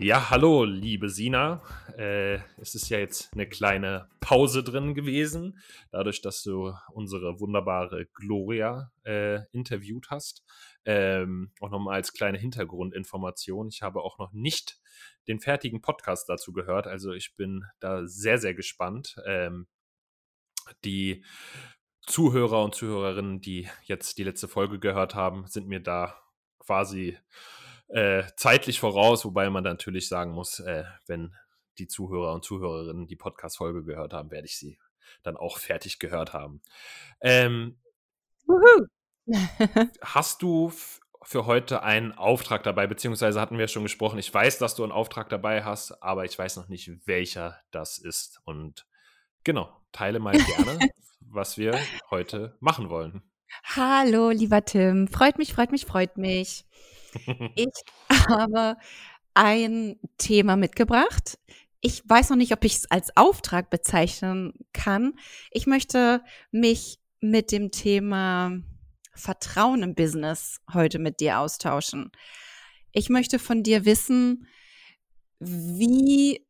Ja, hallo, liebe Sina. Äh, es ist ja jetzt eine kleine Pause drin gewesen, dadurch, dass du unsere wunderbare Gloria äh, interviewt hast. Ähm, auch nochmal als kleine Hintergrundinformation. Ich habe auch noch nicht den fertigen Podcast dazu gehört, also ich bin da sehr, sehr gespannt. Ähm, die Zuhörer und Zuhörerinnen, die jetzt die letzte Folge gehört haben, sind mir da quasi äh, zeitlich voraus, wobei man natürlich sagen muss, äh, wenn die Zuhörer und Zuhörerinnen die Podcast-Folge gehört haben, werde ich sie dann auch fertig gehört haben. Ähm, hast du für heute einen Auftrag dabei, beziehungsweise hatten wir schon gesprochen, ich weiß, dass du einen Auftrag dabei hast, aber ich weiß noch nicht, welcher das ist. Und genau, teile mal gerne, was wir heute machen wollen. Hallo, lieber Tim. Freut mich, freut mich, freut mich. Ich habe ein Thema mitgebracht. Ich weiß noch nicht, ob ich es als Auftrag bezeichnen kann. Ich möchte mich mit dem Thema Vertrauen im Business heute mit dir austauschen. Ich möchte von dir wissen, wie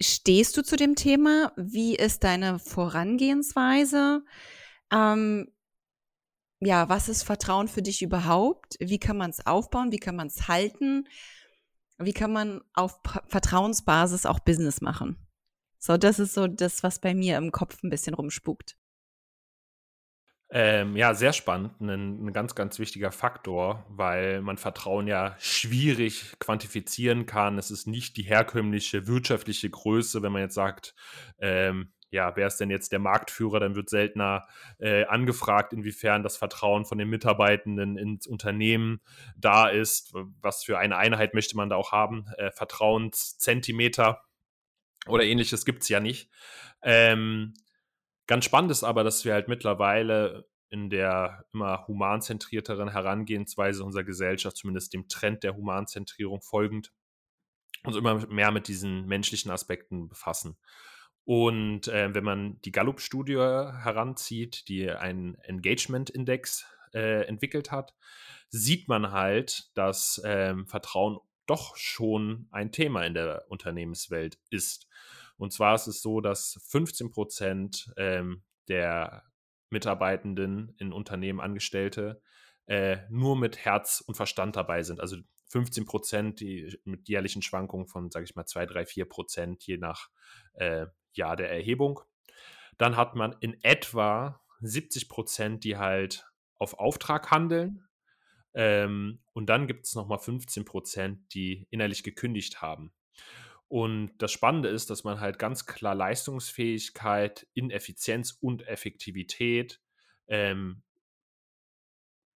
stehst du zu dem Thema? Wie ist deine Vorangehensweise? Ähm, ja, was ist Vertrauen für dich überhaupt? Wie kann man es aufbauen? Wie kann man es halten? Wie kann man auf Vertrauensbasis auch Business machen? So, das ist so das, was bei mir im Kopf ein bisschen rumspukt. Ähm, ja, sehr spannend. Ein, ein, ganz, ganz wichtiger Faktor, weil man Vertrauen ja schwierig quantifizieren kann. Es ist nicht die herkömmliche wirtschaftliche Größe, wenn man jetzt sagt, ähm, ja, wer ist denn jetzt der Marktführer? Dann wird seltener äh, angefragt, inwiefern das Vertrauen von den Mitarbeitenden ins Unternehmen da ist. Was für eine Einheit möchte man da auch haben? Äh, Vertrauenszentimeter oder ähnliches gibt es ja nicht. Ähm, ganz spannend ist aber, dass wir halt mittlerweile in der immer humanzentrierteren Herangehensweise unserer Gesellschaft, zumindest dem Trend der Humanzentrierung folgend, uns immer mehr mit diesen menschlichen Aspekten befassen. Und äh, wenn man die Gallup-Studie heranzieht, die einen Engagement-Index äh, entwickelt hat, sieht man halt, dass ähm, Vertrauen doch schon ein Thema in der Unternehmenswelt ist. Und zwar ist es so, dass 15 Prozent ähm, der Mitarbeitenden in Unternehmen, Angestellte, äh, nur mit Herz und Verstand dabei sind. Also 15 Prozent die, mit jährlichen Schwankungen von, sage ich mal, 2, 3, 4 Prozent, je nach äh, Jahr der Erhebung. Dann hat man in etwa 70 Prozent, die halt auf Auftrag handeln. Ähm, und dann gibt es nochmal 15 Prozent, die innerlich gekündigt haben. Und das Spannende ist, dass man halt ganz klar Leistungsfähigkeit, Ineffizienz und Effektivität ähm,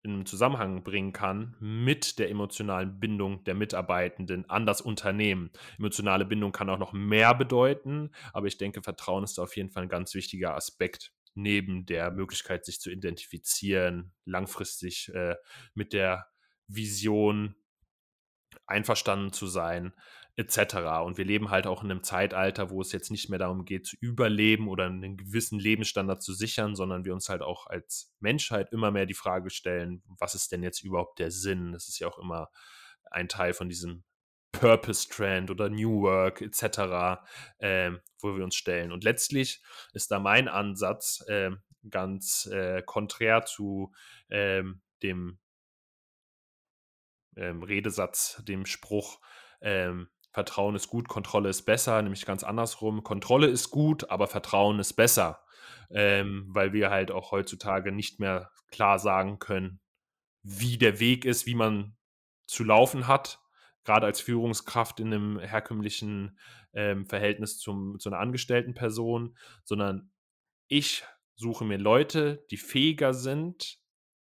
in einen Zusammenhang bringen kann mit der emotionalen Bindung der Mitarbeitenden an das Unternehmen. Emotionale Bindung kann auch noch mehr bedeuten, aber ich denke, Vertrauen ist auf jeden Fall ein ganz wichtiger Aspekt neben der Möglichkeit, sich zu identifizieren, langfristig äh, mit der Vision einverstanden zu sein, etc. Und wir leben halt auch in einem Zeitalter, wo es jetzt nicht mehr darum geht, zu überleben oder einen gewissen Lebensstandard zu sichern, sondern wir uns halt auch als Menschheit immer mehr die Frage stellen, was ist denn jetzt überhaupt der Sinn? Das ist ja auch immer ein Teil von diesem Purpose Trend oder New Work etc., äh, wo wir uns stellen. Und letztlich ist da mein Ansatz äh, ganz äh, konträr zu ähm, dem ähm, Redesatz, dem Spruch, ähm, Vertrauen ist gut, Kontrolle ist besser, nämlich ganz andersrum. Kontrolle ist gut, aber Vertrauen ist besser, ähm, weil wir halt auch heutzutage nicht mehr klar sagen können, wie der Weg ist, wie man zu laufen hat, gerade als Führungskraft in einem herkömmlichen ähm, Verhältnis zum, zu einer angestellten Person, sondern ich suche mir Leute, die fähiger sind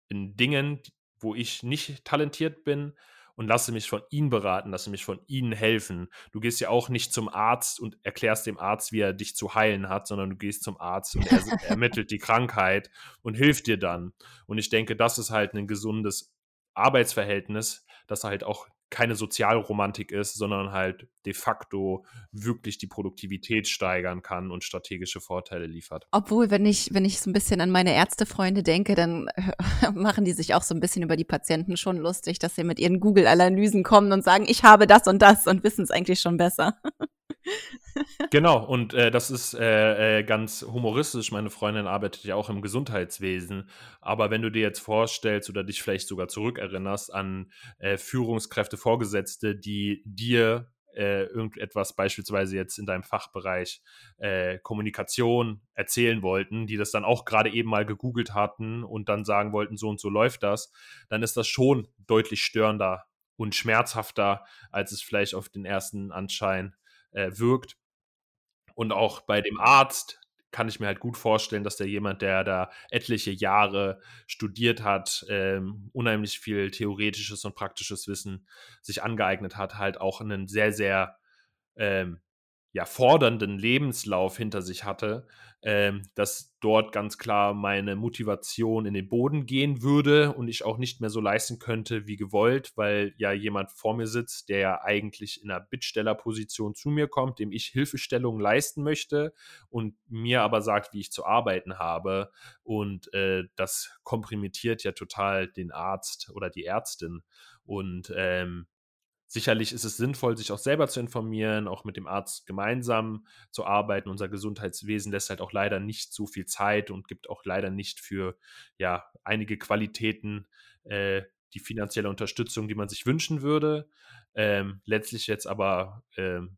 in Dingen, wo ich nicht talentiert bin und lasse mich von ihnen beraten, lasse mich von ihnen helfen. Du gehst ja auch nicht zum Arzt und erklärst dem Arzt, wie er dich zu heilen hat, sondern du gehst zum Arzt und er ermittelt die Krankheit und hilft dir dann. Und ich denke, das ist halt ein gesundes Arbeitsverhältnis, das halt auch keine Sozialromantik ist, sondern halt de facto wirklich die Produktivität steigern kann und strategische Vorteile liefert. Obwohl, wenn ich, wenn ich so ein bisschen an meine Ärztefreunde denke, dann machen die sich auch so ein bisschen über die Patienten schon lustig, dass sie mit ihren Google-Analysen kommen und sagen, ich habe das und das und wissen es eigentlich schon besser. genau, und äh, das ist äh, äh, ganz humoristisch. Meine Freundin arbeitet ja auch im Gesundheitswesen. Aber wenn du dir jetzt vorstellst oder dich vielleicht sogar zurückerinnerst an äh, Führungskräfte, Vorgesetzte, die dir äh, irgendetwas beispielsweise jetzt in deinem Fachbereich Kommunikation erzählen wollten, die das dann auch gerade eben mal gegoogelt hatten und dann sagen wollten, so und so läuft das, dann ist das schon deutlich störender und schmerzhafter, als es vielleicht auf den ersten Anschein äh, wirkt. Und auch bei dem Arzt kann ich mir halt gut vorstellen, dass der jemand, der da etliche Jahre studiert hat, ähm, unheimlich viel theoretisches und praktisches Wissen sich angeeignet hat, halt auch einen sehr, sehr ähm, ja, fordernden Lebenslauf hinter sich hatte, ähm, dass dort ganz klar meine Motivation in den Boden gehen würde und ich auch nicht mehr so leisten könnte wie gewollt, weil ja jemand vor mir sitzt, der ja eigentlich in einer Bittstellerposition zu mir kommt, dem ich Hilfestellungen leisten möchte und mir aber sagt, wie ich zu arbeiten habe. Und äh, das komprimiert ja total den Arzt oder die Ärztin. Und ähm, Sicherlich ist es sinnvoll, sich auch selber zu informieren, auch mit dem Arzt gemeinsam zu arbeiten. Unser Gesundheitswesen lässt halt auch leider nicht so viel Zeit und gibt auch leider nicht für ja einige Qualitäten äh, die finanzielle Unterstützung, die man sich wünschen würde. Ähm, letztlich jetzt aber ähm,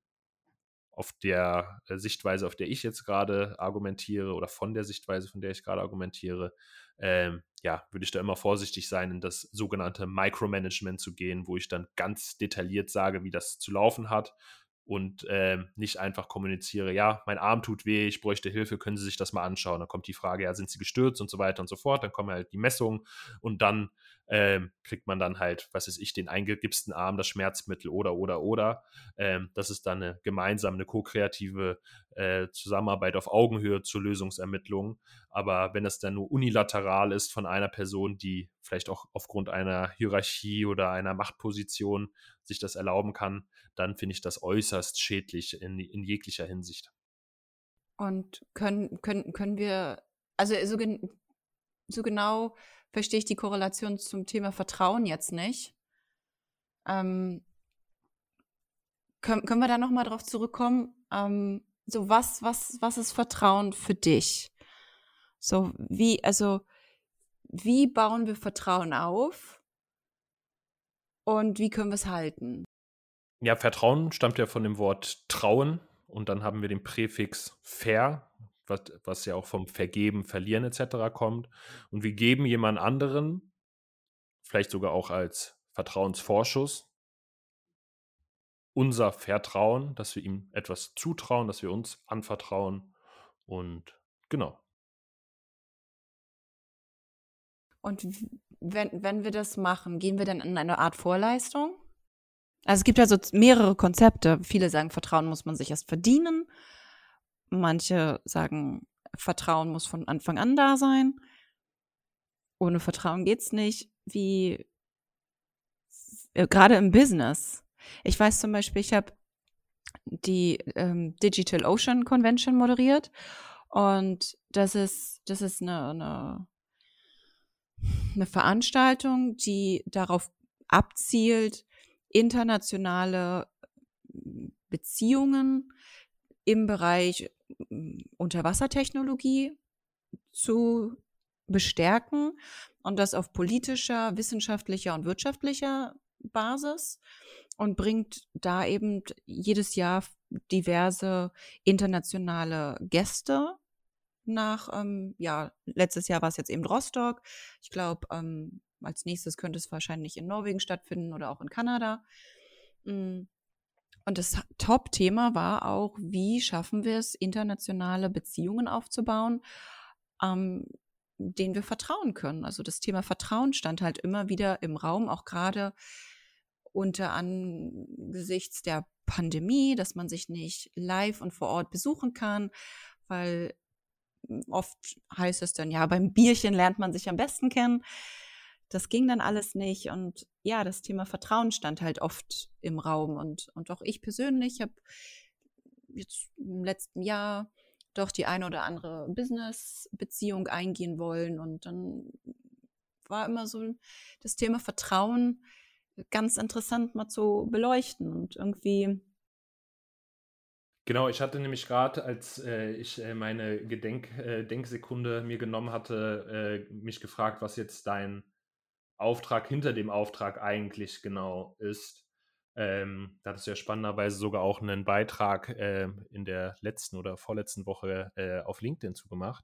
auf der äh, Sichtweise, auf der ich jetzt gerade argumentiere oder von der Sichtweise, von der ich gerade argumentiere, ähm, ja, würde ich da immer vorsichtig sein, in das sogenannte Micromanagement zu gehen, wo ich dann ganz detailliert sage, wie das zu laufen hat und äh, nicht einfach kommuniziere, ja, mein Arm tut weh, ich bräuchte Hilfe, können Sie sich das mal anschauen. Dann kommt die Frage, ja, sind Sie gestürzt und so weiter und so fort. Dann kommen halt die Messungen und dann ähm, kriegt man dann halt, was weiß ich, den eingegipsten Arm, das Schmerzmittel oder, oder, oder. Ähm, das ist dann eine gemeinsame, eine ko-kreative äh, Zusammenarbeit auf Augenhöhe zur Lösungsermittlung. Aber wenn es dann nur unilateral ist von einer Person, die vielleicht auch aufgrund einer Hierarchie oder einer Machtposition sich das erlauben kann, dann finde ich das äußerst schädlich in, in jeglicher Hinsicht. Und können, können, können wir, also so, gen, so genau verstehe ich die Korrelation zum Thema Vertrauen jetzt nicht. Ähm, können, können wir da nochmal drauf zurückkommen? Ähm, so, was, was, was ist Vertrauen für dich? So, wie, also, wie bauen wir Vertrauen auf? Und wie können wir es halten? Ja, Vertrauen stammt ja von dem Wort trauen und dann haben wir den Präfix fair, was, was ja auch vom Vergeben, Verlieren etc. kommt. Und wir geben jemand anderen, vielleicht sogar auch als Vertrauensvorschuss, unser Vertrauen, dass wir ihm etwas zutrauen, dass wir uns anvertrauen. Und genau. Und wenn, wenn wir das machen, gehen wir dann in eine Art Vorleistung? Also es gibt ja so mehrere Konzepte. Viele sagen, Vertrauen muss man sich erst verdienen. Manche sagen, Vertrauen muss von Anfang an da sein. Ohne Vertrauen geht's nicht. Wie äh, gerade im Business. Ich weiß zum Beispiel, ich habe die ähm, Digital Ocean Convention moderiert und das ist das ist eine, eine eine Veranstaltung, die darauf abzielt, internationale Beziehungen im Bereich Unterwassertechnologie zu bestärken und das auf politischer, wissenschaftlicher und wirtschaftlicher Basis und bringt da eben jedes Jahr diverse internationale Gäste nach, ähm, ja, letztes Jahr war es jetzt eben Rostock. Ich glaube, ähm, als nächstes könnte es wahrscheinlich in Norwegen stattfinden oder auch in Kanada. Hm. Und das Top-Thema war auch, wie schaffen wir es, internationale Beziehungen aufzubauen, ähm, denen wir vertrauen können. Also das Thema Vertrauen stand halt immer wieder im Raum, auch gerade unter angesichts der Pandemie, dass man sich nicht live und vor Ort besuchen kann, weil oft heißt es dann, ja, beim Bierchen lernt man sich am besten kennen. Das ging dann alles nicht. Und ja, das Thema Vertrauen stand halt oft im Raum. Und, und auch ich persönlich habe jetzt im letzten Jahr doch die eine oder andere Business-Beziehung eingehen wollen. Und dann war immer so das Thema Vertrauen ganz interessant mal zu beleuchten und irgendwie. Genau, ich hatte nämlich gerade, als äh, ich äh, meine Gedenk, äh, mir genommen hatte, äh, mich gefragt, was jetzt dein Auftrag hinter dem Auftrag eigentlich genau ist. Ähm, da hattest du ja spannenderweise sogar auch einen Beitrag äh, in der letzten oder vorletzten Woche äh, auf LinkedIn zugemacht,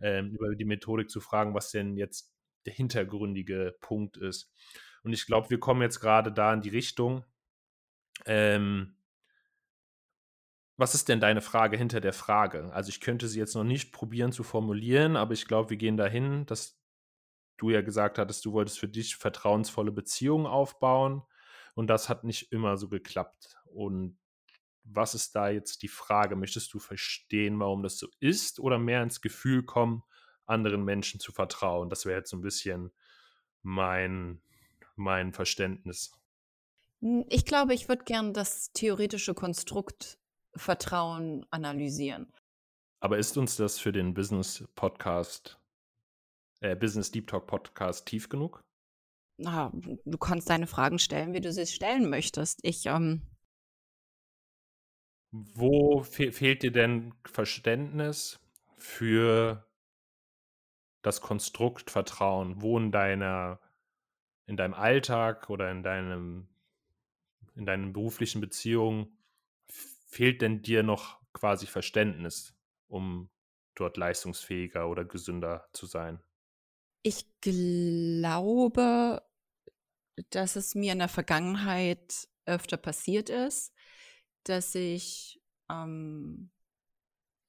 ähm, über die Methodik zu fragen, was denn jetzt der hintergründige Punkt ist. Und ich glaube, wir kommen jetzt gerade da in die Richtung. Ähm, was ist denn deine Frage hinter der Frage? Also ich könnte sie jetzt noch nicht probieren zu formulieren, aber ich glaube, wir gehen dahin, dass du ja gesagt hattest, du wolltest für dich vertrauensvolle Beziehungen aufbauen und das hat nicht immer so geklappt. Und was ist da jetzt die Frage? Möchtest du verstehen, warum das so ist oder mehr ins Gefühl kommen, anderen Menschen zu vertrauen? Das wäre jetzt so ein bisschen mein, mein Verständnis. Ich glaube, ich würde gern das theoretische Konstrukt Vertrauen analysieren. Aber ist uns das für den Business Podcast, äh, Business Deep Talk Podcast tief genug? Na, du kannst deine Fragen stellen, wie du sie stellen möchtest. Ich, ähm Wo fe fehlt dir denn Verständnis für das Konstrukt Vertrauen? Wo in deiner in deinem Alltag oder in deinem in deinen beruflichen Beziehungen fehlt denn dir noch quasi Verständnis, um dort leistungsfähiger oder gesünder zu sein? Ich glaube, dass es mir in der Vergangenheit öfter passiert ist, dass ich ähm,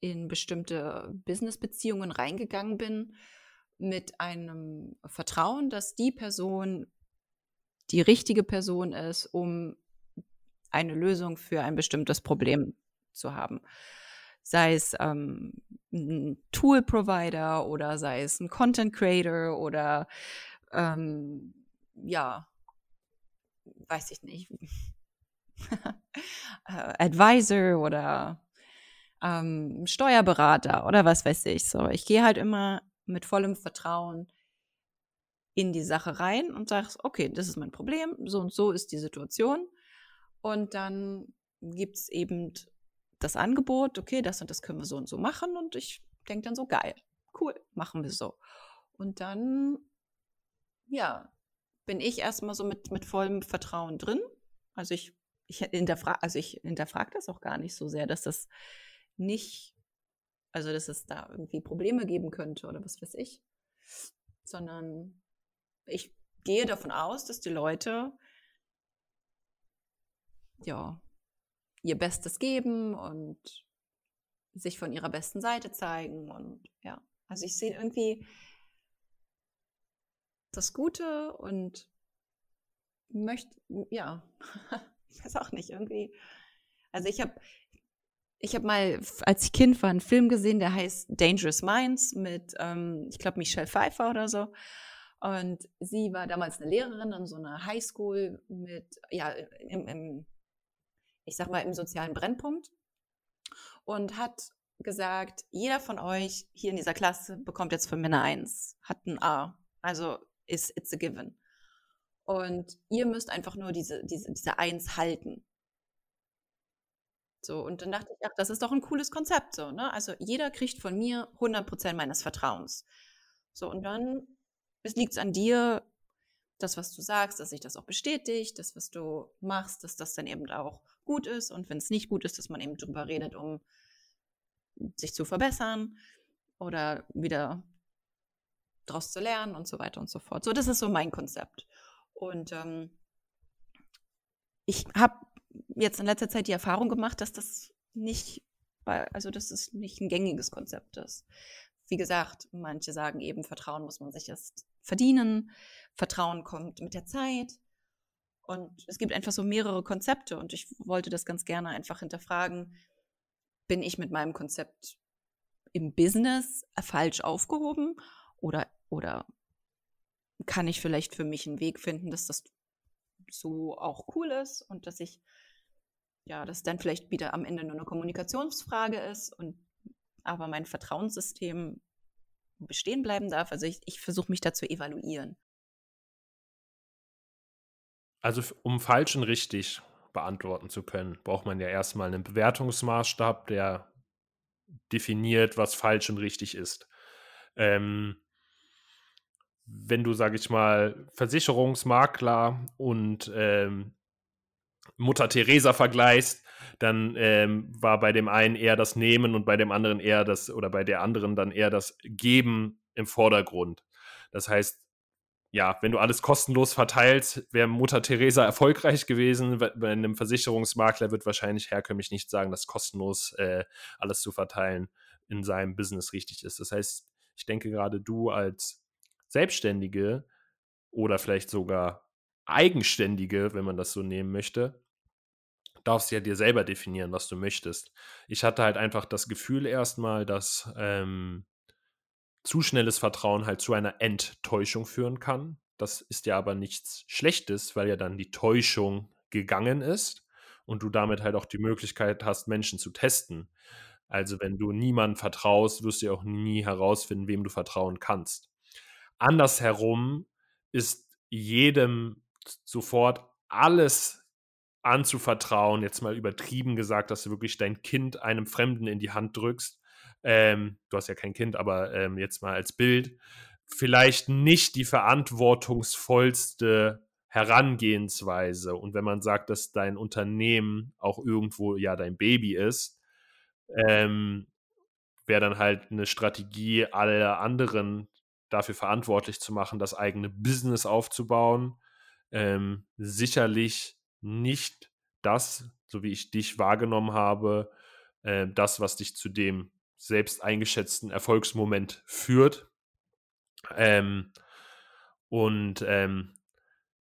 in bestimmte Businessbeziehungen reingegangen bin mit einem Vertrauen, dass die Person die richtige Person ist, um eine Lösung für ein bestimmtes Problem zu haben. Sei es ähm, ein Tool-Provider oder sei es ein Content-Creator oder ähm, ja, weiß ich nicht, Advisor oder ähm, Steuerberater oder was weiß ich. So, ich gehe halt immer mit vollem Vertrauen in die Sache rein und sagst, okay, das ist mein Problem, so und so ist die Situation. Und dann gibt es eben das Angebot, okay, das und das können wir so und so machen. Und ich denke dann so, geil, cool, machen wir so. Und dann, ja, bin ich erstmal so mit, mit vollem Vertrauen drin. Also ich, ich hinterfrage, also ich das auch gar nicht so sehr, dass das nicht also, dass es da irgendwie Probleme geben könnte oder was weiß ich. Sondern ich gehe davon aus, dass die Leute ja ihr Bestes geben und sich von ihrer besten Seite zeigen und ja, also ich sehe irgendwie das Gute und möchte ja, ich weiß auch nicht irgendwie. Also ich habe ich habe mal, als ich Kind war, einen Film gesehen, der heißt Dangerous Minds mit, ähm, ich glaube, Michelle Pfeiffer oder so. Und sie war damals eine Lehrerin an so einer Highschool mit, ja, im, im, ich sag mal, im sozialen Brennpunkt. Und hat gesagt, jeder von euch hier in dieser Klasse bekommt jetzt von mir eine Eins, hat ein A. Also ist it's a given. Und ihr müsst einfach nur diese, diese, diese Eins halten. So, und dann dachte ich, ach, das ist doch ein cooles Konzept, so, ne? Also jeder kriegt von mir 100% meines Vertrauens. So, und dann liegt es an dir, das, was du sagst, dass sich das auch bestätigt, das, was du machst, dass das dann eben auch gut ist und wenn es nicht gut ist, dass man eben drüber redet, um sich zu verbessern oder wieder daraus zu lernen und so weiter und so fort. So, das ist so mein Konzept. Und ähm, ich habe jetzt in letzter Zeit die Erfahrung gemacht, dass das nicht, also dass es nicht ein gängiges Konzept ist. Wie gesagt, manche sagen eben, Vertrauen muss man sich erst verdienen. Vertrauen kommt mit der Zeit. Und es gibt einfach so mehrere Konzepte und ich wollte das ganz gerne einfach hinterfragen. Bin ich mit meinem Konzept im Business falsch aufgehoben oder, oder kann ich vielleicht für mich einen Weg finden, dass das so auch cool ist und dass ich, ja, dass dann vielleicht wieder am Ende nur eine Kommunikationsfrage ist und aber mein Vertrauenssystem bestehen bleiben darf. Also ich, ich versuche mich da zu evaluieren. Also um falsch und richtig beantworten zu können, braucht man ja erstmal einen Bewertungsmaßstab, der definiert, was falsch und richtig ist. Ähm, wenn du, sag ich mal, Versicherungsmakler und ähm, Mutter Teresa vergleichst, dann ähm, war bei dem einen eher das Nehmen und bei dem anderen eher das, oder bei der anderen dann eher das Geben im Vordergrund. Das heißt, ja, wenn du alles kostenlos verteilst, wäre Mutter Teresa erfolgreich gewesen. Bei einem Versicherungsmakler wird wahrscheinlich herkömmlich nicht sagen, dass kostenlos äh, alles zu verteilen in seinem Business richtig ist. Das heißt, ich denke gerade du als Selbstständige oder vielleicht sogar Eigenständige, wenn man das so nehmen möchte, darfst ja dir selber definieren, was du möchtest. Ich hatte halt einfach das Gefühl erstmal, dass ähm, zu schnelles Vertrauen halt zu einer Enttäuschung führen kann. Das ist ja aber nichts Schlechtes, weil ja dann die Täuschung gegangen ist und du damit halt auch die Möglichkeit hast, Menschen zu testen. Also wenn du niemandem vertraust, wirst du ja auch nie herausfinden, wem du vertrauen kannst. Andersherum ist jedem sofort alles anzuvertrauen, jetzt mal übertrieben gesagt, dass du wirklich dein Kind einem Fremden in die Hand drückst, ähm, du hast ja kein Kind, aber ähm, jetzt mal als Bild, vielleicht nicht die verantwortungsvollste Herangehensweise. Und wenn man sagt, dass dein Unternehmen auch irgendwo ja dein Baby ist, ähm, wäre dann halt eine Strategie, alle anderen dafür verantwortlich zu machen, das eigene Business aufzubauen. Ähm, sicherlich nicht das, so wie ich dich wahrgenommen habe, äh, das, was dich zu dem selbst eingeschätzten Erfolgsmoment führt. Ähm, und ähm,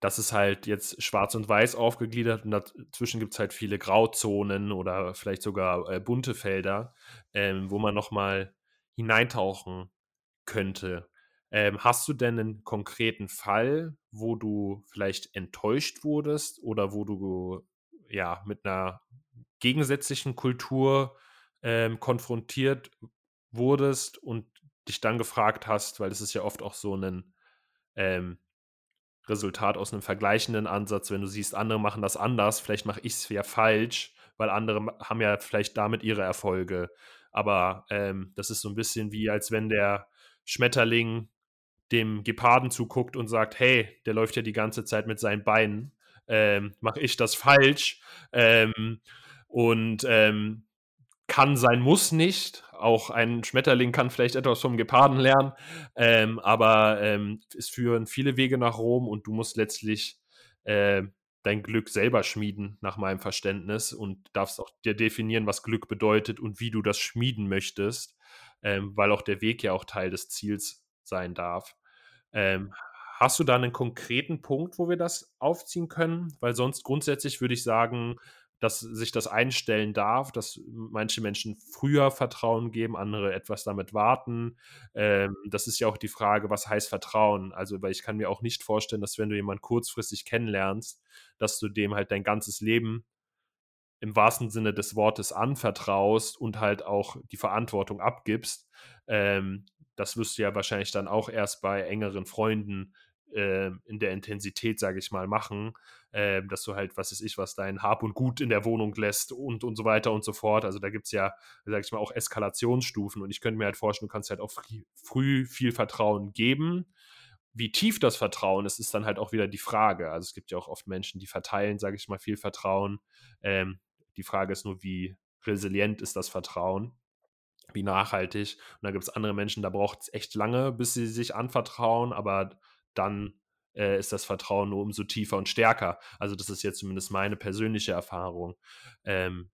das ist halt jetzt schwarz und weiß aufgegliedert und dazwischen gibt es halt viele Grauzonen oder vielleicht sogar äh, bunte Felder, ähm, wo man nochmal hineintauchen könnte. Ähm, hast du denn einen konkreten Fall, wo du vielleicht enttäuscht wurdest oder wo du ja mit einer gegensätzlichen Kultur ähm, konfrontiert wurdest und dich dann gefragt hast, weil das ist ja oft auch so ein ähm, Resultat aus einem vergleichenden Ansatz, wenn du siehst, andere machen das anders, vielleicht mache ich es ja falsch, weil andere haben ja vielleicht damit ihre Erfolge. Aber ähm, das ist so ein bisschen wie, als wenn der Schmetterling dem Geparden zuguckt und sagt, hey, der läuft ja die ganze Zeit mit seinen Beinen, ähm, mache ich das falsch? Ähm, und ähm, kann sein, muss nicht. Auch ein Schmetterling kann vielleicht etwas vom Geparden lernen, ähm, aber ähm, es führen viele Wege nach Rom und du musst letztlich äh, dein Glück selber schmieden, nach meinem Verständnis, und darfst auch dir definieren, was Glück bedeutet und wie du das schmieden möchtest, ähm, weil auch der Weg ja auch Teil des Ziels sein darf. Ähm, hast du da einen konkreten Punkt, wo wir das aufziehen können? Weil sonst grundsätzlich würde ich sagen, dass sich das einstellen darf, dass manche Menschen früher Vertrauen geben, andere etwas damit warten. Ähm, das ist ja auch die Frage, was heißt Vertrauen? Also, weil ich kann mir auch nicht vorstellen, dass wenn du jemanden kurzfristig kennenlernst, dass du dem halt dein ganzes Leben im wahrsten Sinne des Wortes anvertraust und halt auch die Verantwortung abgibst. Ähm, das wirst du ja wahrscheinlich dann auch erst bei engeren Freunden in der Intensität, sage ich mal, machen, äh, dass du halt, was weiß ich, was dein Hab und Gut in der Wohnung lässt und, und so weiter und so fort. Also da gibt es ja, sage ich mal, auch Eskalationsstufen und ich könnte mir halt vorstellen, du kannst halt auch früh viel Vertrauen geben. Wie tief das Vertrauen ist, ist dann halt auch wieder die Frage. Also es gibt ja auch oft Menschen, die verteilen, sage ich mal, viel Vertrauen. Ähm, die Frage ist nur, wie resilient ist das Vertrauen? wie nachhaltig. Und da gibt es andere Menschen, da braucht es echt lange, bis sie sich anvertrauen, aber dann äh, ist das Vertrauen nur umso tiefer und stärker. Also das ist jetzt zumindest meine persönliche Erfahrung. Ähm,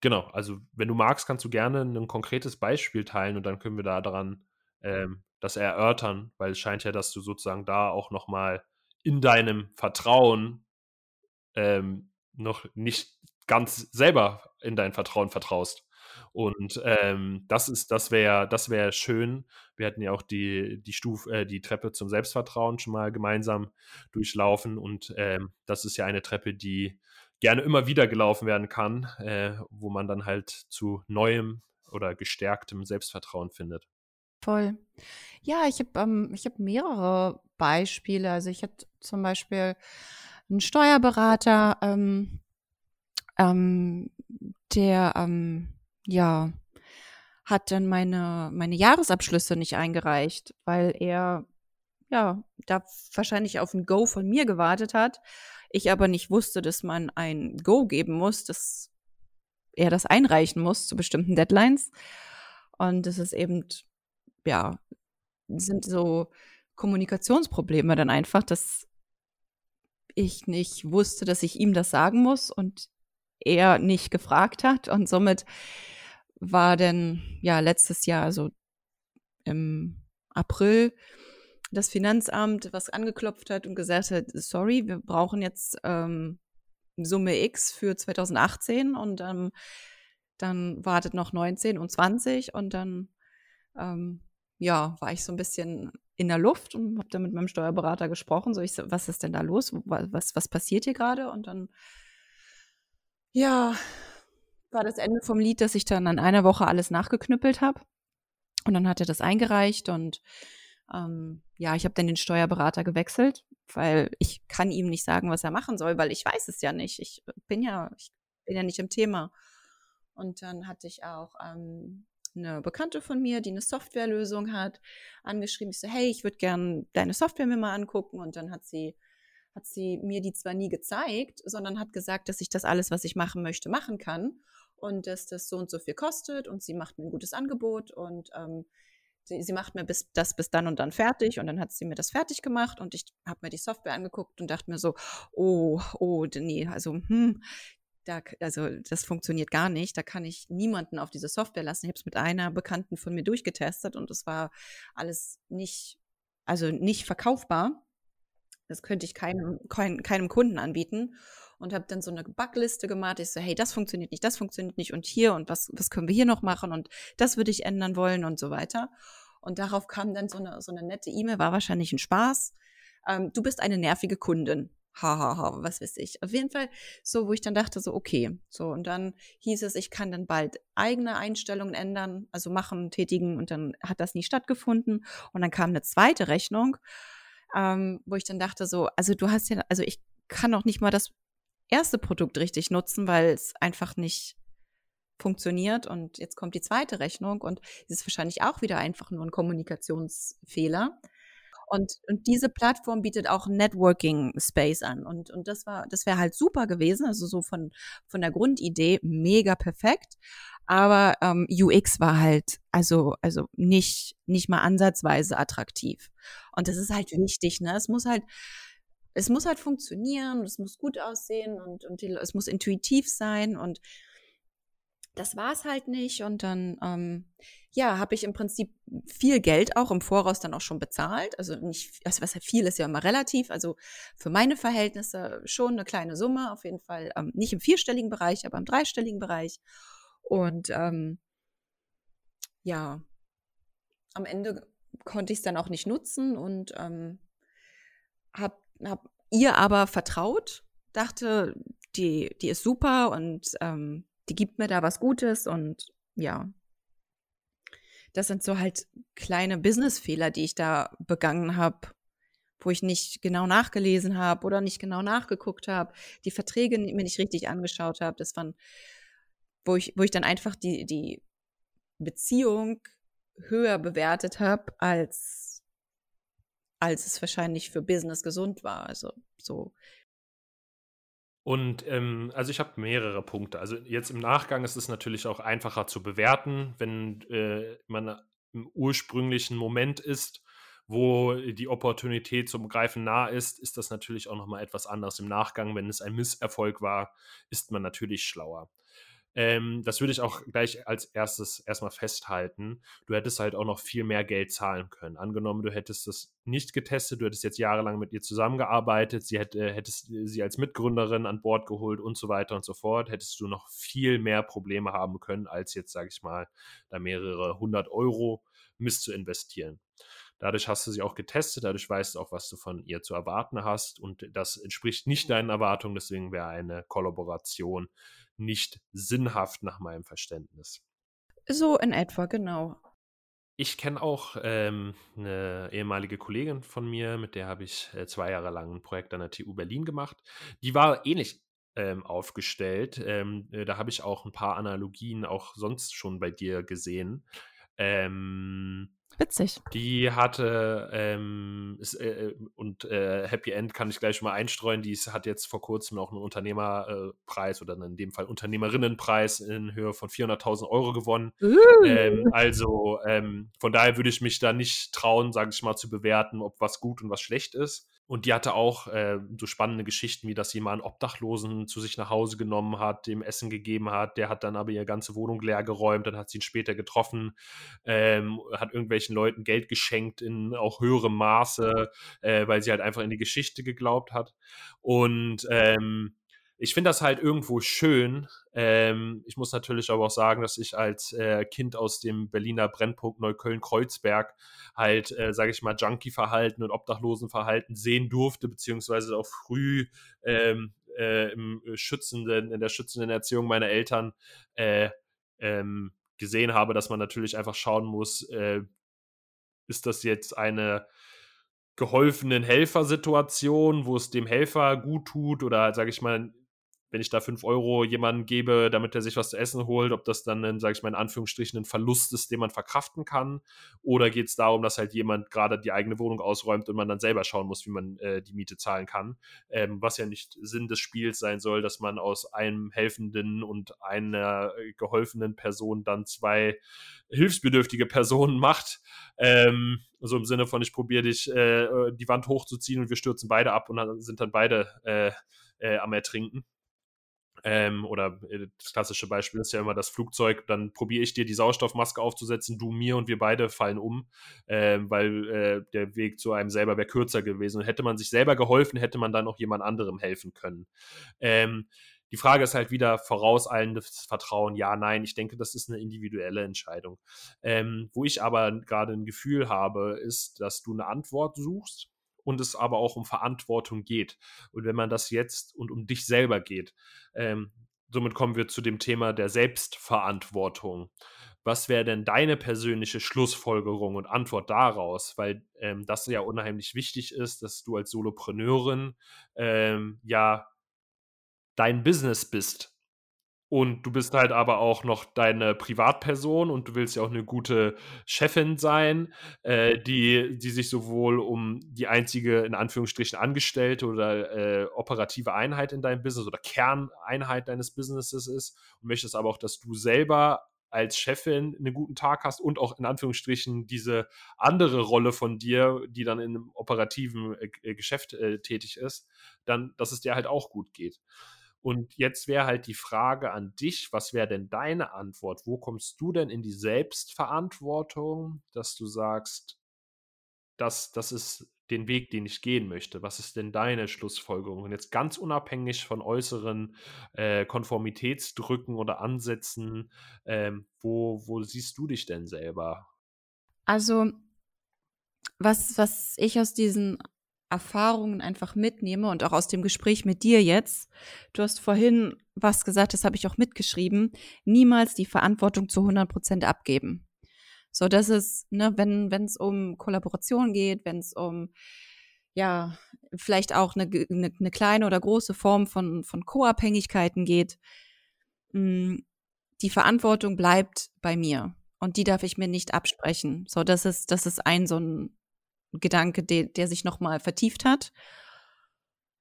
genau, also wenn du magst, kannst du gerne ein konkretes Beispiel teilen und dann können wir da daran ähm, das erörtern, weil es scheint ja, dass du sozusagen da auch nochmal in deinem Vertrauen ähm, noch nicht ganz selber in dein Vertrauen vertraust. Und ähm, das ist, das wäre, das wäre schön. Wir hatten ja auch die, die Stufe, äh, die Treppe zum Selbstvertrauen schon mal gemeinsam durchlaufen. Und ähm, das ist ja eine Treppe, die gerne immer wieder gelaufen werden kann, äh, wo man dann halt zu neuem oder gestärktem Selbstvertrauen findet. Voll. Ja, ich habe ähm, hab mehrere Beispiele. Also ich hatte zum Beispiel einen Steuerberater, ähm, ähm, der ähm, ja hat dann meine, meine Jahresabschlüsse nicht eingereicht, weil er ja da wahrscheinlich auf ein Go von mir gewartet hat. Ich aber nicht wusste, dass man ein Go geben muss, dass er das einreichen muss zu bestimmten Deadlines. Und das ist eben, ja, sind so Kommunikationsprobleme dann einfach, dass ich nicht wusste, dass ich ihm das sagen muss und er nicht gefragt hat. Und somit war denn ja letztes Jahr, also im April, das Finanzamt, was angeklopft hat und gesagt hat, sorry, wir brauchen jetzt ähm, Summe X für 2018 und ähm, dann wartet noch 19 und 20 und dann ähm, ja, war ich so ein bisschen in der Luft und habe dann mit meinem Steuerberater gesprochen. So, ich so, was ist denn da los? Was, was passiert hier gerade? Und dann, ja, war das Ende vom Lied, dass ich dann an einer Woche alles nachgeknüppelt habe. Und dann hat er das eingereicht und ähm, ja, ich habe dann den Steuerberater gewechselt, weil ich kann ihm nicht sagen, was er machen soll, weil ich weiß es ja nicht. Ich bin ja, ich bin ja nicht im Thema. Und dann hatte ich auch ähm, eine Bekannte von mir, die eine Softwarelösung hat, angeschrieben. Ich so, hey, ich würde gerne deine Software mir mal angucken. Und dann hat sie, hat sie mir die zwar nie gezeigt, sondern hat gesagt, dass ich das alles, was ich machen möchte, machen kann. Und dass das so und so viel kostet. Und sie macht mir ein gutes Angebot. Und ähm, sie, sie macht mir bis, das bis dann und dann fertig. Und dann hat sie mir das fertig gemacht. Und ich habe mir die Software angeguckt und dachte mir so, oh, oh, nee, also, hm, da, also das funktioniert gar nicht. Da kann ich niemanden auf diese Software lassen. Ich habe es mit einer Bekannten von mir durchgetestet und es war alles nicht, also nicht verkaufbar. Das könnte ich keinem, kein, keinem Kunden anbieten. Und habe dann so eine Backliste gemacht. Ich so, hey, das funktioniert nicht, das funktioniert nicht und hier und was, was können wir hier noch machen und das würde ich ändern wollen und so weiter. Und darauf kam dann so eine, so eine nette E-Mail, war wahrscheinlich ein Spaß. Ähm, du bist eine nervige Kundin hahaha, ha, ha, was weiß ich. Auf jeden Fall so, wo ich dann dachte, so, okay. So, und dann hieß es, ich kann dann bald eigene Einstellungen ändern, also machen, tätigen, und dann hat das nie stattgefunden. Und dann kam eine zweite Rechnung, ähm, wo ich dann dachte, so, also du hast ja, also ich kann noch nicht mal das erste Produkt richtig nutzen, weil es einfach nicht funktioniert und jetzt kommt die zweite Rechnung und es ist wahrscheinlich auch wieder einfach nur ein Kommunikationsfehler. Und, und diese Plattform bietet auch Networking Space an. Und, und das war, das wäre halt super gewesen. Also so von, von der Grundidee mega perfekt. Aber ähm, UX war halt also, also nicht, nicht mal ansatzweise attraktiv. Und das ist halt wichtig, ne? Es muss halt, es muss halt funktionieren, es muss gut aussehen und, und die, es muss intuitiv sein und das war es halt nicht. Und dann, ähm, ja, habe ich im Prinzip viel Geld auch im Voraus dann auch schon bezahlt. Also nicht, also was viel ist ja immer relativ. Also für meine Verhältnisse schon eine kleine Summe, auf jeden Fall ähm, nicht im vierstelligen Bereich, aber im dreistelligen Bereich. Und ähm, ja, am Ende konnte ich es dann auch nicht nutzen und ähm, habe hab ihr aber vertraut, dachte, die, die ist super und ähm, die gibt mir da was Gutes und ja. Das sind so halt kleine Businessfehler, die ich da begangen habe, wo ich nicht genau nachgelesen habe oder nicht genau nachgeguckt habe, die Verträge mir nicht richtig angeschaut habe. Das waren, wo ich, wo ich dann einfach die, die Beziehung höher bewertet habe, als, als es wahrscheinlich für Business gesund war. Also so und ähm, also ich habe mehrere Punkte. Also jetzt im Nachgang ist es natürlich auch einfacher zu bewerten, wenn äh, man im ursprünglichen Moment ist, wo die Opportunität zum Greifen nah ist, ist das natürlich auch nochmal etwas anders. Im Nachgang, wenn es ein Misserfolg war, ist man natürlich schlauer. Ähm, das würde ich auch gleich als erstes erstmal festhalten. Du hättest halt auch noch viel mehr Geld zahlen können. Angenommen, du hättest das nicht getestet, du hättest jetzt jahrelang mit ihr zusammengearbeitet, sie hätte, hättest sie als Mitgründerin an Bord geholt und so weiter und so fort, hättest du noch viel mehr Probleme haben können, als jetzt, sage ich mal, da mehrere hundert Euro miss zu investieren. Dadurch hast du sie auch getestet, dadurch weißt du auch, was du von ihr zu erwarten hast und das entspricht nicht deinen Erwartungen, deswegen wäre eine Kollaboration nicht sinnhaft nach meinem Verständnis. So in etwa, genau. Ich kenne auch ähm, eine ehemalige Kollegin von mir, mit der habe ich äh, zwei Jahre lang ein Projekt an der TU Berlin gemacht. Die war ähnlich ähm, aufgestellt. Ähm, äh, da habe ich auch ein paar Analogien auch sonst schon bei dir gesehen. Ähm, Witzig. Die hatte, ähm, ist, äh, äh, und äh, Happy End kann ich gleich mal einstreuen, die hat jetzt vor kurzem auch einen Unternehmerpreis oder in dem Fall Unternehmerinnenpreis in Höhe von 400.000 Euro gewonnen. Uh. Ähm, also ähm, von daher würde ich mich da nicht trauen, sage ich mal, zu bewerten, ob was gut und was schlecht ist. Und die hatte auch äh, so spannende Geschichten, wie dass jemand einen Obdachlosen zu sich nach Hause genommen hat, dem Essen gegeben hat. Der hat dann aber ihre ganze Wohnung leer geräumt, dann hat sie ihn später getroffen, ähm, hat irgendwelchen Leuten Geld geschenkt in auch höherem Maße, äh, weil sie halt einfach in die Geschichte geglaubt hat. Und ähm, ich finde das halt irgendwo schön. Ähm, ich muss natürlich aber auch sagen, dass ich als äh, Kind aus dem Berliner Brennpunkt Neukölln-Kreuzberg halt, äh, sage ich mal, Junkie-Verhalten und Obdachlosen-Verhalten sehen durfte, beziehungsweise auch früh ähm, äh, im schützenden, in der schützenden Erziehung meiner Eltern äh, ähm, gesehen habe, dass man natürlich einfach schauen muss, äh, ist das jetzt eine geholfenen Helfersituation, wo es dem Helfer gut tut oder sage ich mal wenn ich da 5 Euro jemandem gebe, damit er sich was zu essen holt, ob das dann, sage ich mal in Anführungsstrichen, ein Verlust ist, den man verkraften kann. Oder geht es darum, dass halt jemand gerade die eigene Wohnung ausräumt und man dann selber schauen muss, wie man äh, die Miete zahlen kann. Ähm, was ja nicht Sinn des Spiels sein soll, dass man aus einem helfenden und einer geholfenen Person dann zwei hilfsbedürftige Personen macht. Ähm, so im Sinne von, ich probiere dich äh, die Wand hochzuziehen und wir stürzen beide ab und dann sind dann beide äh, äh, am Ertrinken. Ähm, oder äh, das klassische Beispiel ist ja immer das Flugzeug, dann probiere ich dir die Sauerstoffmaske aufzusetzen, du mir und wir beide fallen um, äh, weil äh, der Weg zu einem selber wäre kürzer gewesen. Und hätte man sich selber geholfen, hätte man dann auch jemand anderem helfen können. Ähm, die Frage ist halt wieder vorauseilendes Vertrauen, ja, nein. Ich denke, das ist eine individuelle Entscheidung. Ähm, wo ich aber gerade ein Gefühl habe, ist, dass du eine Antwort suchst und es aber auch um Verantwortung geht. Und wenn man das jetzt und um dich selber geht, ähm, somit kommen wir zu dem Thema der Selbstverantwortung. Was wäre denn deine persönliche Schlussfolgerung und Antwort daraus? Weil ähm, das ja unheimlich wichtig ist, dass du als Solopreneurin ähm, ja dein Business bist und du bist halt aber auch noch deine Privatperson und du willst ja auch eine gute Chefin sein, äh, die, die sich sowohl um die einzige, in Anführungsstrichen, Angestellte oder äh, operative Einheit in deinem Business oder Kerneinheit deines Businesses ist und möchtest aber auch, dass du selber als Chefin einen guten Tag hast und auch in Anführungsstrichen diese andere Rolle von dir, die dann in einem operativen äh, Geschäft äh, tätig ist, dann, dass es dir halt auch gut geht. Und jetzt wäre halt die Frage an dich, was wäre denn deine Antwort? Wo kommst du denn in die Selbstverantwortung, dass du sagst, das, das ist den Weg, den ich gehen möchte? Was ist denn deine Schlussfolgerung? Und jetzt ganz unabhängig von äußeren äh, Konformitätsdrücken oder Ansätzen, ähm, wo, wo siehst du dich denn selber? Also, was, was ich aus diesen Erfahrungen einfach mitnehme und auch aus dem Gespräch mit dir jetzt. Du hast vorhin was gesagt, das habe ich auch mitgeschrieben. Niemals die Verantwortung zu 100 Prozent abgeben. So, das ist, ne, wenn es um Kollaboration geht, wenn es um ja, vielleicht auch eine, eine, eine, kleine oder große Form von, von Co-Abhängigkeiten geht, mh, hm, die Verantwortung bleibt bei mir und die darf ich mir nicht absprechen. So, das ist, das ist ein so ein Gedanke, der, der sich nochmal vertieft hat.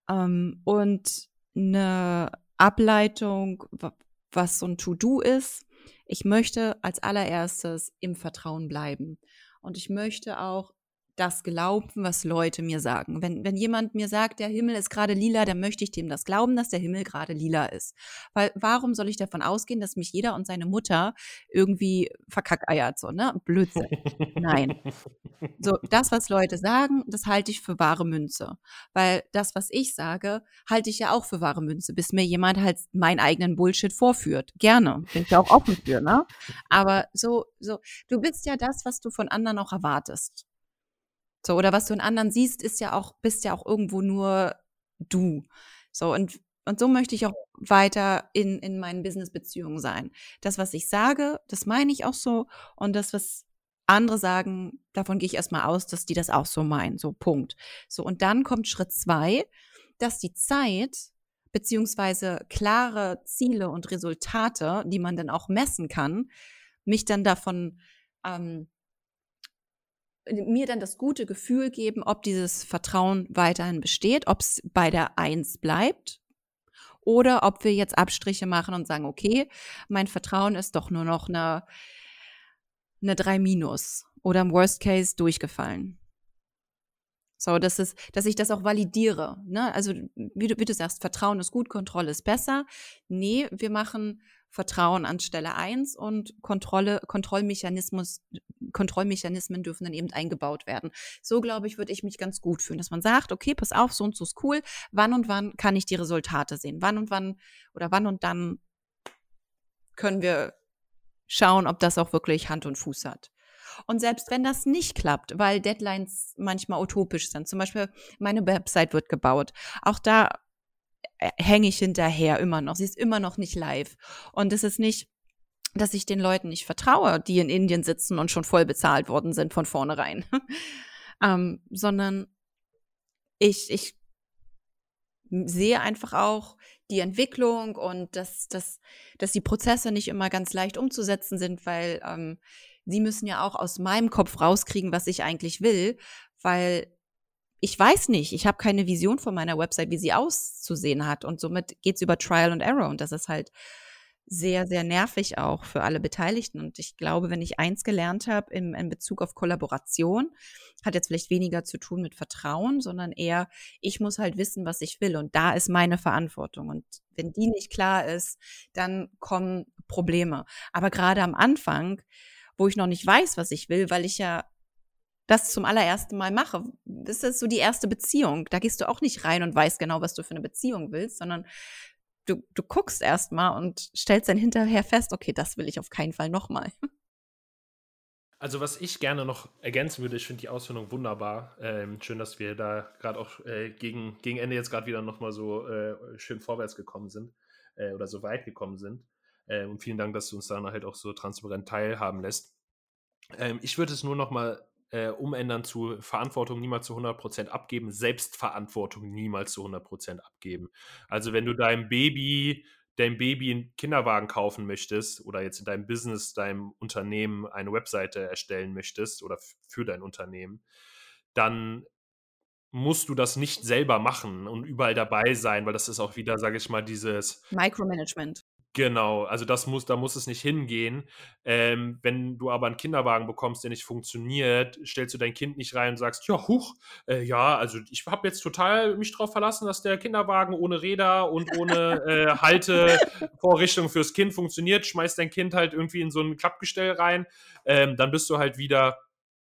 Ähm, und eine Ableitung, was so ein To-Do ist. Ich möchte als allererstes im Vertrauen bleiben. Und ich möchte auch das glauben, was Leute mir sagen. Wenn, wenn jemand mir sagt, der Himmel ist gerade lila, dann möchte ich dem das glauben, dass der Himmel gerade lila ist. Weil warum soll ich davon ausgehen, dass mich jeder und seine Mutter irgendwie verkackeiert, so, ne? Blödsinn. Nein. So, das, was Leute sagen, das halte ich für wahre Münze. Weil das, was ich sage, halte ich ja auch für wahre Münze, bis mir jemand halt meinen eigenen Bullshit vorführt. Gerne. Bin ich ja auch offen für, ne? Aber so, so, du bist ja das, was du von anderen auch erwartest. So, oder was du in anderen siehst, ist ja auch, bist ja auch irgendwo nur du. So, und, und so möchte ich auch weiter in, in meinen Business-Beziehungen sein. Das, was ich sage, das meine ich auch so. Und das, was andere sagen, davon gehe ich erstmal aus, dass die das auch so meinen. So, Punkt. So, und dann kommt Schritt zwei, dass die Zeit beziehungsweise klare Ziele und Resultate, die man dann auch messen kann, mich dann davon ähm, mir dann das gute Gefühl geben, ob dieses Vertrauen weiterhin besteht, ob es bei der Eins bleibt oder ob wir jetzt Abstriche machen und sagen, okay, mein Vertrauen ist doch nur noch eine, eine 3 minus oder im Worst Case durchgefallen. So, das ist, dass ich das auch validiere. Ne? Also, wie du, wie du sagst, Vertrauen ist gut, Kontrolle ist besser. Nee, wir machen Vertrauen an Stelle 1 und Kontrolle, Kontrollmechanismus, Kontrollmechanismen dürfen dann eben eingebaut werden. So, glaube ich, würde ich mich ganz gut fühlen, dass man sagt, okay, pass auf, so und so ist cool. Wann und wann kann ich die Resultate sehen? Wann und wann oder wann und dann können wir schauen, ob das auch wirklich Hand und Fuß hat. Und selbst wenn das nicht klappt, weil Deadlines manchmal utopisch sind, zum Beispiel meine Website wird gebaut, auch da hänge ich hinterher immer noch. Sie ist immer noch nicht live. Und es ist nicht, dass ich den Leuten nicht vertraue, die in Indien sitzen und schon voll bezahlt worden sind von vornherein, ähm, sondern ich, ich sehe einfach auch die Entwicklung und dass, dass, dass die Prozesse nicht immer ganz leicht umzusetzen sind, weil ähm, sie müssen ja auch aus meinem Kopf rauskriegen, was ich eigentlich will, weil ich weiß nicht, ich habe keine Vision von meiner Website, wie sie auszusehen hat. Und somit geht es über Trial and Error. Und das ist halt sehr, sehr nervig auch für alle Beteiligten. Und ich glaube, wenn ich eins gelernt habe in, in Bezug auf Kollaboration, hat jetzt vielleicht weniger zu tun mit Vertrauen, sondern eher, ich muss halt wissen, was ich will. Und da ist meine Verantwortung. Und wenn die nicht klar ist, dann kommen Probleme. Aber gerade am Anfang, wo ich noch nicht weiß, was ich will, weil ich ja das zum allerersten Mal mache. Das ist so die erste Beziehung. Da gehst du auch nicht rein und weißt genau, was du für eine Beziehung willst, sondern du, du guckst erst mal und stellst dann hinterher fest, okay, das will ich auf keinen Fall nochmal. Also was ich gerne noch ergänzen würde, ich finde die Ausführung wunderbar. Ähm, schön, dass wir da gerade auch äh, gegen, gegen Ende jetzt gerade wieder nochmal so äh, schön vorwärts gekommen sind äh, oder so weit gekommen sind. Äh, und vielen Dank, dass du uns da halt auch so transparent teilhaben lässt. Ähm, ich würde es nur nochmal äh, umändern zu Verantwortung niemals zu 100% abgeben, Selbstverantwortung niemals zu 100% abgeben. Also wenn du deinem Baby dein Baby einen Kinderwagen kaufen möchtest oder jetzt in deinem Business, deinem Unternehmen eine Webseite erstellen möchtest oder für dein Unternehmen, dann musst du das nicht selber machen und überall dabei sein, weil das ist auch wieder, sage ich mal, dieses Micromanagement. Genau, also das muss, da muss es nicht hingehen. Ähm, wenn du aber einen Kinderwagen bekommst, der nicht funktioniert, stellst du dein Kind nicht rein und sagst, ja, huch, äh, ja, also ich habe jetzt total mich darauf verlassen, dass der Kinderwagen ohne Räder und ohne äh, Haltevorrichtung fürs Kind funktioniert, schmeißt dein Kind halt irgendwie in so ein Klappgestell rein, ähm, dann bist du halt wieder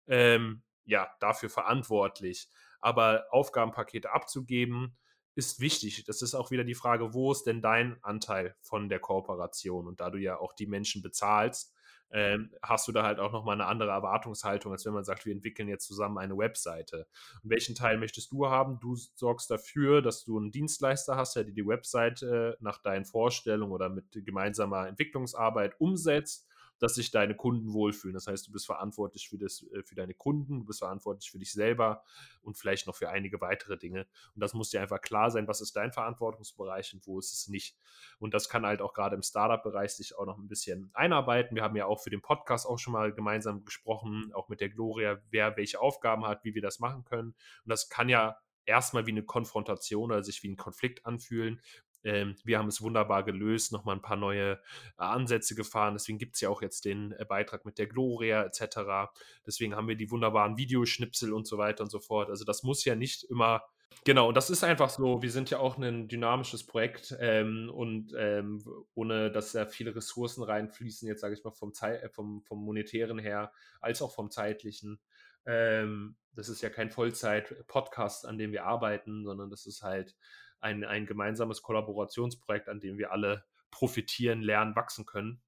ähm, ja, dafür verantwortlich. Aber Aufgabenpakete abzugeben, ist wichtig. Das ist auch wieder die Frage, wo ist denn dein Anteil von der Kooperation? Und da du ja auch die Menschen bezahlst, ähm, hast du da halt auch nochmal eine andere Erwartungshaltung, als wenn man sagt, wir entwickeln jetzt zusammen eine Webseite. Und welchen Teil möchtest du haben? Du sorgst dafür, dass du einen Dienstleister hast, der die Webseite nach deinen Vorstellungen oder mit gemeinsamer Entwicklungsarbeit umsetzt dass sich deine Kunden wohlfühlen. Das heißt, du bist verantwortlich für, das, äh, für deine Kunden, du bist verantwortlich für dich selber und vielleicht noch für einige weitere Dinge. Und das muss dir einfach klar sein, was ist dein Verantwortungsbereich und wo ist es nicht. Und das kann halt auch gerade im Startup-Bereich sich auch noch ein bisschen einarbeiten. Wir haben ja auch für den Podcast auch schon mal gemeinsam gesprochen, auch mit der Gloria, wer welche Aufgaben hat, wie wir das machen können. Und das kann ja erstmal wie eine Konfrontation oder sich wie ein Konflikt anfühlen. Ähm, wir haben es wunderbar gelöst, nochmal ein paar neue äh, Ansätze gefahren. Deswegen gibt es ja auch jetzt den äh, Beitrag mit der Gloria etc. Deswegen haben wir die wunderbaren Videoschnipsel und so weiter und so fort. Also das muss ja nicht immer Genau, und das ist einfach so. Wir sind ja auch ein dynamisches Projekt ähm, und ähm, ohne dass da viele Ressourcen reinfließen, jetzt sage ich mal vom, Zei äh, vom, vom monetären her, als auch vom zeitlichen. Ähm, das ist ja kein Vollzeit-Podcast, an dem wir arbeiten, sondern das ist halt ein, ein gemeinsames Kollaborationsprojekt, an dem wir alle profitieren, lernen, wachsen können.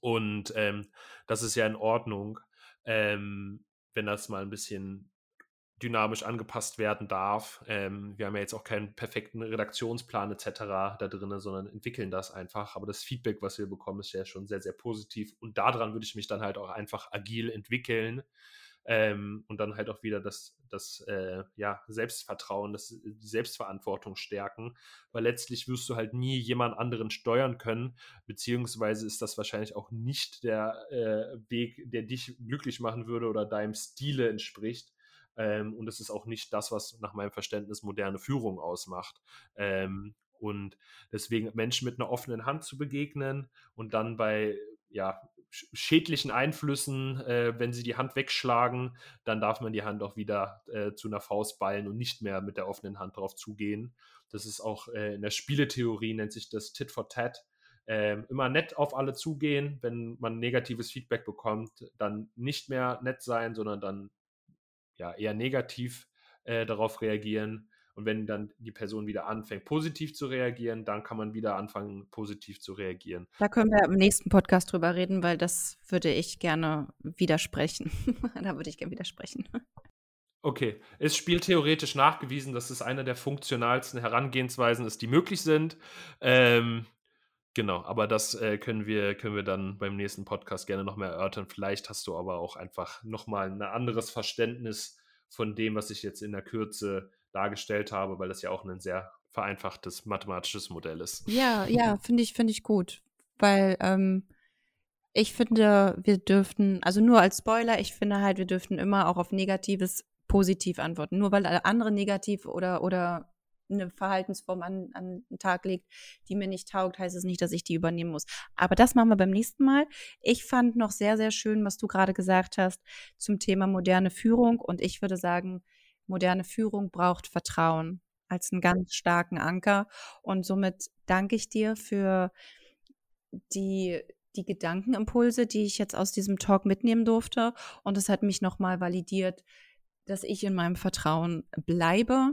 Und ähm, das ist ja in Ordnung, ähm, wenn das mal ein bisschen dynamisch angepasst werden darf. Ähm, wir haben ja jetzt auch keinen perfekten Redaktionsplan etc. da drin, sondern entwickeln das einfach. Aber das Feedback, was wir bekommen, ist ja schon sehr, sehr positiv. Und daran würde ich mich dann halt auch einfach agil entwickeln ähm, und dann halt auch wieder das, das äh, ja, Selbstvertrauen, das, die Selbstverantwortung stärken, weil letztlich wirst du halt nie jemand anderen steuern können, beziehungsweise ist das wahrscheinlich auch nicht der äh, Weg, der dich glücklich machen würde oder deinem Stile entspricht. Ähm, und es ist auch nicht das, was nach meinem Verständnis moderne Führung ausmacht. Ähm, und deswegen Menschen mit einer offenen Hand zu begegnen und dann bei ja, schädlichen Einflüssen, äh, wenn sie die Hand wegschlagen, dann darf man die Hand auch wieder äh, zu einer Faust ballen und nicht mehr mit der offenen Hand drauf zugehen. Das ist auch äh, in der Spieletheorie, nennt sich das Tit for Tat. Ähm, immer nett auf alle zugehen. Wenn man negatives Feedback bekommt, dann nicht mehr nett sein, sondern dann ja, eher negativ äh, darauf reagieren. Und wenn dann die Person wieder anfängt, positiv zu reagieren, dann kann man wieder anfangen, positiv zu reagieren. Da können wir im nächsten Podcast drüber reden, weil das würde ich gerne widersprechen. da würde ich gerne widersprechen. Okay, es spielt theoretisch nachgewiesen, dass es eine der funktionalsten Herangehensweisen ist, die möglich sind. Ähm, genau, aber das äh, können, wir, können wir dann beim nächsten Podcast gerne noch mehr erörtern. Vielleicht hast du aber auch einfach nochmal ein anderes Verständnis von dem, was ich jetzt in der Kürze dargestellt habe, weil das ja auch ein sehr vereinfachtes mathematisches Modell ist. Ja, ja, finde ich, finde ich gut. Weil ähm, ich finde, wir dürften, also nur als Spoiler, ich finde halt, wir dürften immer auch auf Negatives positiv antworten. Nur weil andere negativ oder, oder eine Verhaltensform an, an den Tag legt, die mir nicht taugt, heißt es nicht, dass ich die übernehmen muss. Aber das machen wir beim nächsten Mal. Ich fand noch sehr, sehr schön, was du gerade gesagt hast zum Thema moderne Führung. Und ich würde sagen, moderne Führung braucht Vertrauen als einen ganz starken Anker. Und somit danke ich dir für die, die Gedankenimpulse, die ich jetzt aus diesem Talk mitnehmen durfte. Und es hat mich nochmal validiert, dass ich in meinem Vertrauen bleibe.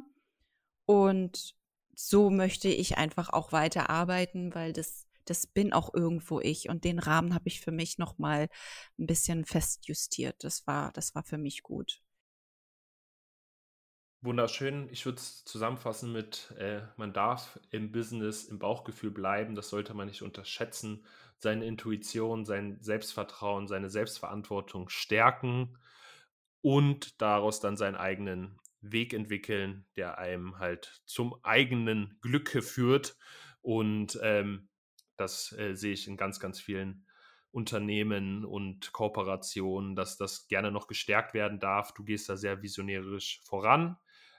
Und so möchte ich einfach auch weiter arbeiten, weil das, das bin auch irgendwo ich. Und den Rahmen habe ich für mich nochmal ein bisschen festjustiert. Das war, das war für mich gut. Wunderschön. Ich würde es zusammenfassen mit, äh, man darf im Business im Bauchgefühl bleiben. Das sollte man nicht unterschätzen. Seine Intuition, sein Selbstvertrauen, seine Selbstverantwortung stärken und daraus dann seinen eigenen Weg entwickeln, der einem halt zum eigenen Glücke führt. Und ähm, das äh, sehe ich in ganz, ganz vielen Unternehmen und Kooperationen, dass das gerne noch gestärkt werden darf. Du gehst da sehr visionärisch voran.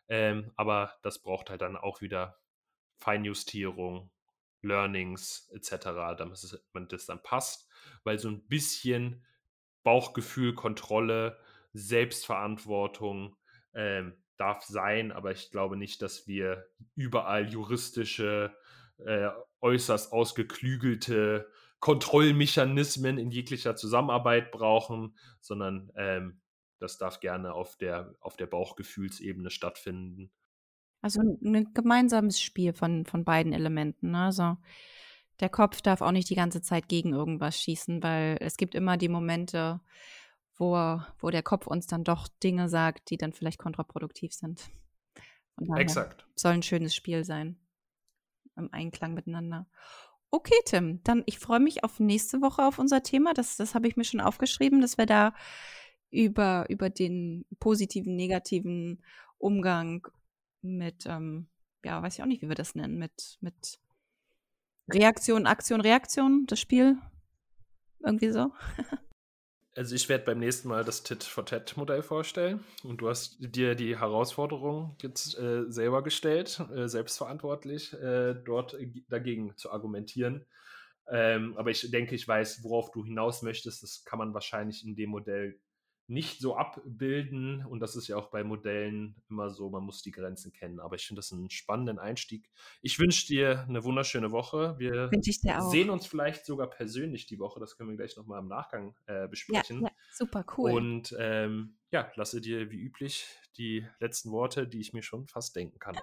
Ähm, aber das braucht halt dann auch wieder Feinjustierung, Learnings etc., damit man das dann passt, weil so ein bisschen Bauchgefühl, Kontrolle, Selbstverantwortung ähm, darf sein, aber ich glaube nicht, dass wir überall juristische, äh, äußerst ausgeklügelte Kontrollmechanismen in jeglicher Zusammenarbeit brauchen, sondern ähm, das darf gerne auf der, auf der Bauchgefühlsebene stattfinden. Also ein gemeinsames Spiel von, von beiden Elementen. Ne? Also der Kopf darf auch nicht die ganze Zeit gegen irgendwas schießen, weil es gibt immer die Momente, wo, wo der Kopf uns dann doch Dinge sagt, die dann vielleicht kontraproduktiv sind. Exakt. Soll ein schönes Spiel sein. Im Einklang miteinander. Okay, Tim, dann ich freue mich auf nächste Woche auf unser Thema. Das, das habe ich mir schon aufgeschrieben, dass wir da über, über den positiven, negativen Umgang mit, ähm, ja, weiß ich auch nicht, wie wir das nennen, mit, mit Reaktion, Aktion, Reaktion, das Spiel. Irgendwie so. Also ich werde beim nächsten Mal das Tit-for-Tat-Modell vorstellen und du hast dir die Herausforderung jetzt äh, selber gestellt, äh, selbstverantwortlich äh, dort dagegen zu argumentieren. Ähm, aber ich denke, ich weiß, worauf du hinaus möchtest. Das kann man wahrscheinlich in dem Modell nicht so abbilden. Und das ist ja auch bei Modellen immer so, man muss die Grenzen kennen. Aber ich finde das einen spannenden Einstieg. Ich wünsche dir eine wunderschöne Woche. Wir sehen uns vielleicht sogar persönlich die Woche. Das können wir gleich nochmal im Nachgang äh, besprechen. Ja, ja, super cool. Und ähm, ja, lasse dir wie üblich die letzten Worte, die ich mir schon fast denken kann.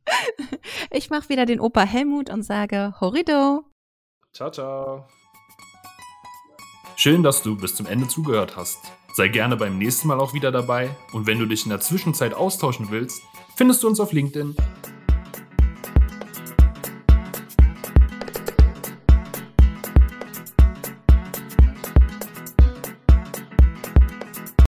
ich mache wieder den Opa Helmut und sage Horrido. Ciao, ciao. Schön, dass du bis zum Ende zugehört hast. Sei gerne beim nächsten Mal auch wieder dabei und wenn du dich in der Zwischenzeit austauschen willst, findest du uns auf LinkedIn.